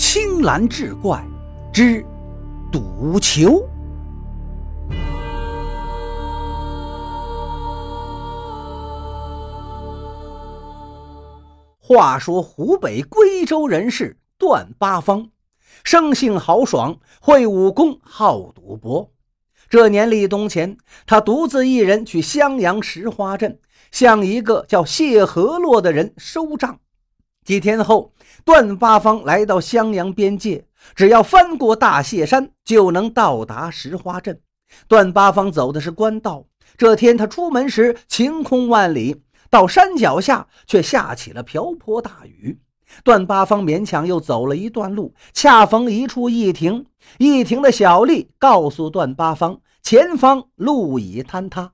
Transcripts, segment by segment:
青蓝志怪之赌球。话说湖北归州人士段八方，生性豪爽，会武功，好赌博。这年立冬前，他独自一人去襄阳石花镇，向一个叫谢和洛的人收账。几天后，段八方来到襄阳边界，只要翻过大谢山，就能到达石花镇。段八方走的是官道。这天他出门时，晴空万里。到山脚下，却下起了瓢泼大雨。段八方勉强又走了一段路，恰逢一处驿亭。驿亭的小吏告诉段八方，前方路已坍塌。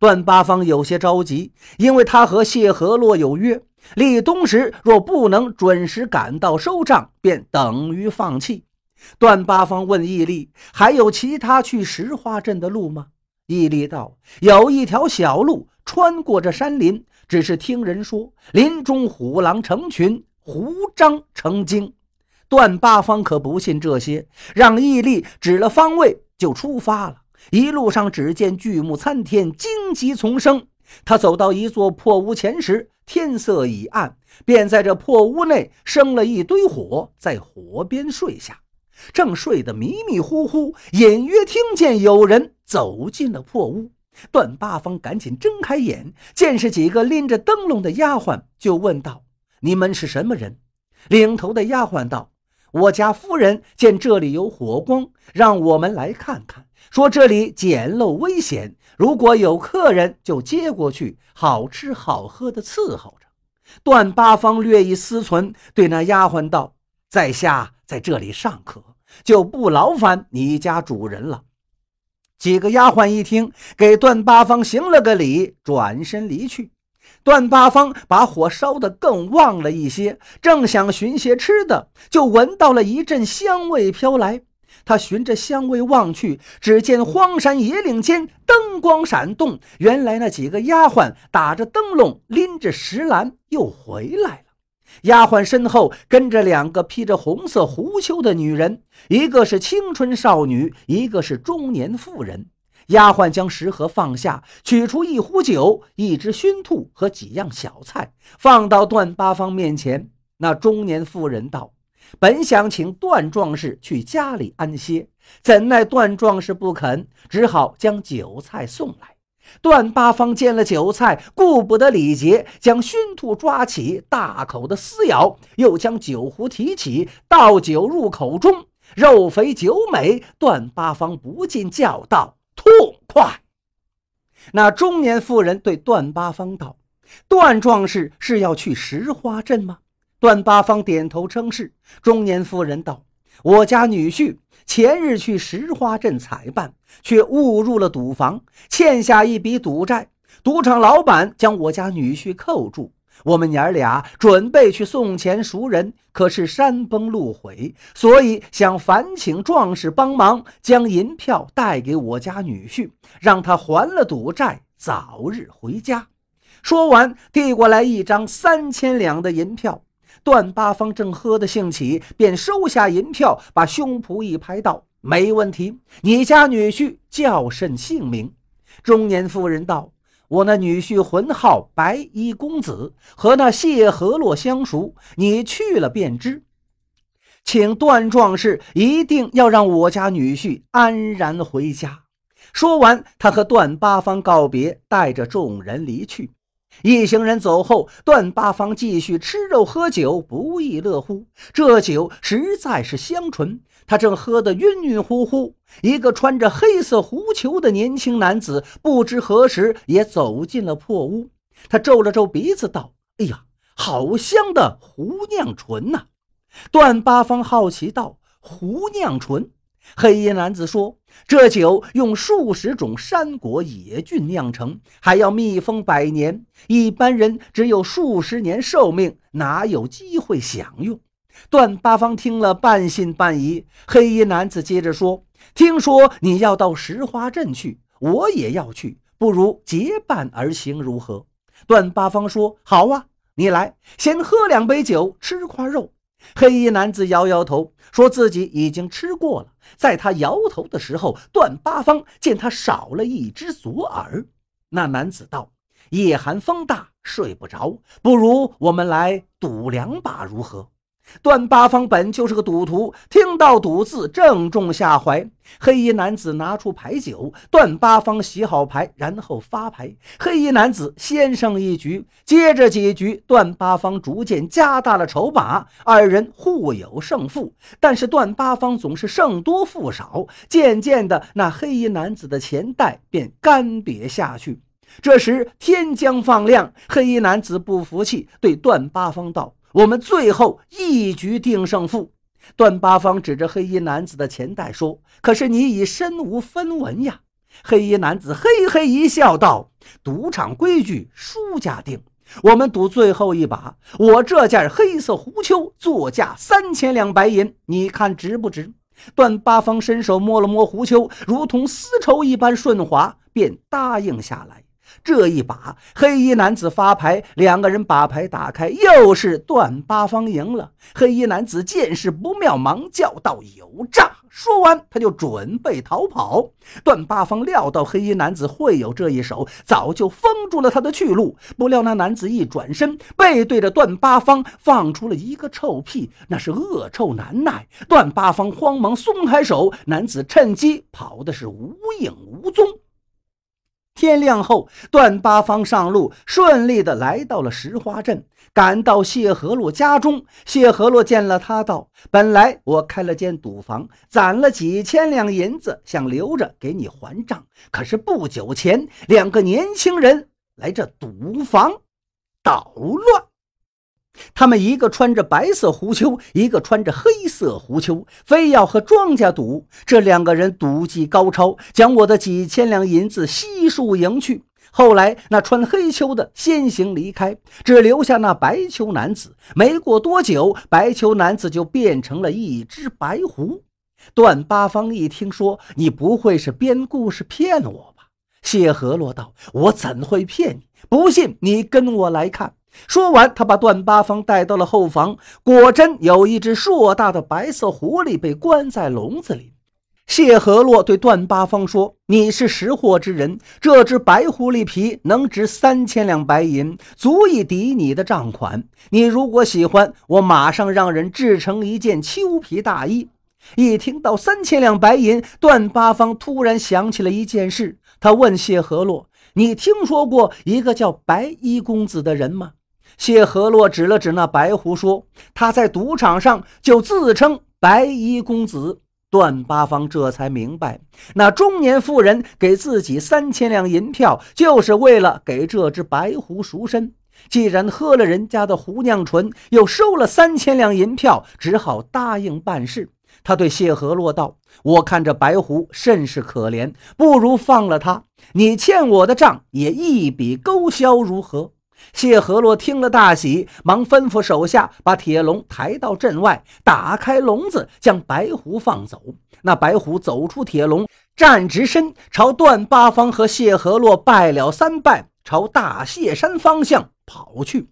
段八方有些着急，因为他和谢和洛有约，立冬时若不能准时赶到收账，便等于放弃。段八方问义力：“还有其他去石花镇的路吗？”义力道：“有一条小路穿过这山林。”只是听人说，林中虎狼成群，虎张成精。段八方可不信这些，让义力指了方位就出发了。一路上只见巨木参天，荆棘丛生。他走到一座破屋前时，天色已暗，便在这破屋内生了一堆火，在火边睡下。正睡得迷迷糊糊，隐约听见有人走进了破屋。段八方赶紧睁开眼，见是几个拎着灯笼的丫鬟，就问道：“你们是什么人？”领头的丫鬟道：“我家夫人见这里有火光，让我们来看看，说这里简陋危险，如果有客人就接过去，好吃好喝的伺候着。”段八方略一思忖，对那丫鬟道：“在下在这里尚可，就不劳烦你家主人了。”几个丫鬟一听，给段八方行了个礼，转身离去。段八方把火烧得更旺了一些，正想寻些吃的，就闻到了一阵香味飘来。他循着香味望去，只见荒山野岭间灯光闪动，原来那几个丫鬟打着灯笼，拎着石篮又回来了。丫鬟身后跟着两个披着红色狐裘的女人，一个是青春少女，一个是中年妇人。丫鬟将食盒放下，取出一壶酒、一只熏兔和几样小菜，放到段八方面前。那中年妇人道：“本想请段壮士去家里安歇，怎奈段壮士不肯，只好将酒菜送来。”段八方见了酒菜，顾不得礼节，将熏兔抓起，大口的撕咬，又将酒壶提起，倒酒入口中，肉肥酒美。段八方不禁叫道：“痛快！”那中年妇人对段八方道：“段壮士是要去石花镇吗？”段八方点头称是。中年妇人道：“我家女婿。”前日去石花镇采办，却误入了赌房，欠下一笔赌债。赌场老板将我家女婿扣住，我们娘儿俩准备去送钱赎人，可是山崩路毁，所以想烦请壮士帮忙，将银票带给我家女婿，让他还了赌债，早日回家。说完，递过来一张三千两的银票。段八方正喝得兴起，便收下银票，把胸脯一拍，道：“没问题。你家女婿叫甚姓名？”中年妇人道：“我那女婿浑号白衣公子，和那谢和洛相熟，你去了便知。请段壮士一定要让我家女婿安然回家。”说完，他和段八方告别，带着众人离去。一行人走后，段八方继续吃肉喝酒，不亦乐乎。这酒实在是香醇。他正喝得晕晕乎乎，一个穿着黑色狐裘的年轻男子不知何时也走进了破屋。他皱了皱鼻子，道：“哎呀，好香的狐酿醇呐！”段八方好奇道：“狐酿醇？”黑衣男子说：“这酒用数十种山果野菌酿成，还要密封百年。一般人只有数十年寿命，哪有机会享用？”段八方听了，半信半疑。黑衣男子接着说：“听说你要到石花镇去，我也要去，不如结伴而行，如何？”段八方说：“好啊，你来，先喝两杯酒，吃块肉。”黑衣男子摇摇头，说自己已经吃过了。在他摇头的时候，段八方见他少了一只左耳。那男子道：“夜寒风大，睡不着，不如我们来赌两把，如何？”段八方本就是个赌徒，听到“赌”字，正中下怀。黑衣男子拿出牌九，段八方洗好牌，然后发牌。黑衣男子先胜一局，接着几局，段八方逐渐加大了筹码，二人互有胜负。但是段八方总是胜多负少，渐渐的，那黑衣男子的钱袋便干瘪下去。这时天将放亮，黑衣男子不服气，对段八方道。我们最后一局定胜负。段八方指着黑衣男子的钱袋说：“可是你已身无分文呀！”黑衣男子嘿嘿一笑，道：“赌场规矩，输家定。我们赌最后一把。我这件黑色狐裘作价三千两白银，你看值不值？”段八方伸手摸了摸狐裘，如同丝绸一般顺滑，便答应下来。这一把，黑衣男子发牌，两个人把牌打开，又是段八方赢了。黑衣男子见势不妙，忙叫道：“有诈！”说完，他就准备逃跑。段八方料到黑衣男子会有这一手，早就封住了他的去路。不料那男子一转身，背对着段八方放出了一个臭屁，那是恶臭难耐。段八方慌忙松开手，男子趁机跑的是无影无踪。天亮后，段八方上路，顺利的来到了石花镇，赶到谢和洛家中。谢和洛见了他，道：“本来我开了间赌房，攒了几千两银子，想留着给你还账。可是不久前，两个年轻人来这赌房捣乱。”他们一个穿着白色狐裘，一个穿着黑色狐裘，非要和庄家赌。这两个人赌技高超，将我的几千两银子悉数赢去。后来那穿黑裘的先行离开，只留下那白裘男子。没过多久，白裘男子就变成了一只白狐。段八方一听说，你不会是编故事骗我吧？谢和洛道：“我怎会骗你？不信你跟我来看。”说完，他把段八方带到了后房，果真有一只硕大的白色狐狸被关在笼子里。谢和洛对段八方说：“你是识货之人，这只白狐狸皮能值三千两白银，足以抵你的账款。你如果喜欢，我马上让人制成一件裘皮大衣。”一听到三千两白银，段八方突然想起了一件事，他问谢和洛：“你听说过一个叫白衣公子的人吗？”谢和洛指了指那白狐，说：“他在赌场上就自称白衣公子。”段八方这才明白，那中年妇人给自己三千两银票，就是为了给这只白狐赎身。既然喝了人家的胡酿醇，又收了三千两银票，只好答应办事。他对谢和洛道：“我看这白狐甚是可怜，不如放了他。你欠我的账也一笔勾销，如何？”谢和洛听了大喜，忙吩咐手下把铁笼抬到镇外，打开笼子，将白狐放走。那白狐走出铁笼，站直身，朝段八方和谢和洛拜了三拜，朝大谢山方向跑去。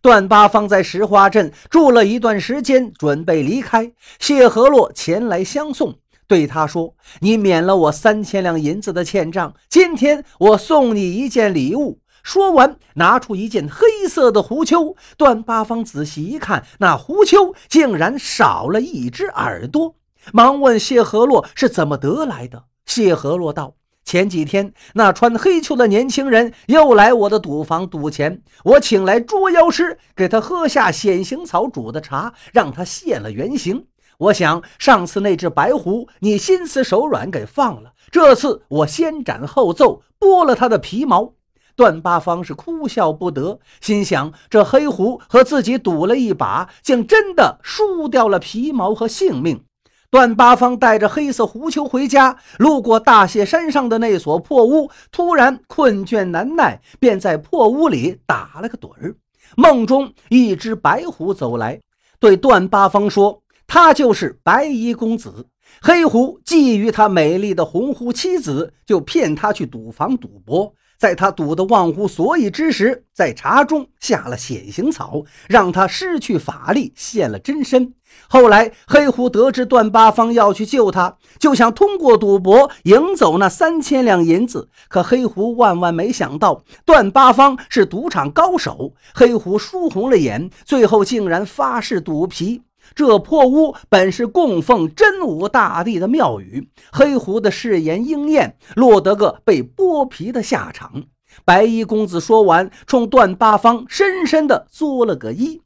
段八方在石花镇住了一段时间，准备离开。谢和洛前来相送，对他说：“你免了我三千两银子的欠账，今天我送你一件礼物。”说完，拿出一件黑色的狐裘。段八方仔细一看，那狐裘竟然少了一只耳朵，忙问谢和洛是怎么得来的。谢和洛道：“前几天那穿黑裘的年轻人又来我的赌房赌钱，我请来捉妖师给他喝下显形草煮的茶，让他现了原形。我想上次那只白狐你心慈手软给放了，这次我先斩后奏，剥了他的皮毛。”段八方是哭笑不得，心想：这黑狐和自己赌了一把，竟真的输掉了皮毛和性命。段八方带着黑色狐裘回家，路过大谢山上的那所破屋，突然困倦难耐，便在破屋里打了个盹儿。梦中，一只白狐走来，对段八方说：“他就是白衣公子。”黑狐觊觎他美丽的红狐妻子，就骗他去赌房赌博。在他赌得忘乎所以之时，在茶中下了显形草，让他失去法力，现了真身。后来，黑狐得知段八方要去救他，就想通过赌博赢走那三千两银子。可黑狐万万没想到，段八方是赌场高手。黑狐输红了眼，最后竟然发誓赌皮。这破屋本是供奉真武大帝的庙宇，黑狐的誓言应验，落得个被剥皮的下场。白衣公子说完，冲段八方深深的作了个揖。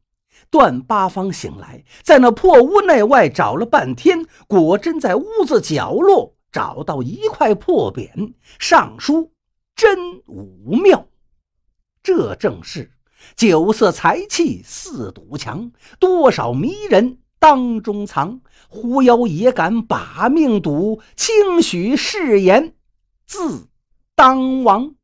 段八方醒来，在那破屋内外找了半天，果真在屋子角落找到一块破匾，上书“真武庙”。这正是酒色财气四堵墙，多少迷人当中藏。狐妖也敢把命赌，轻许誓言自当亡。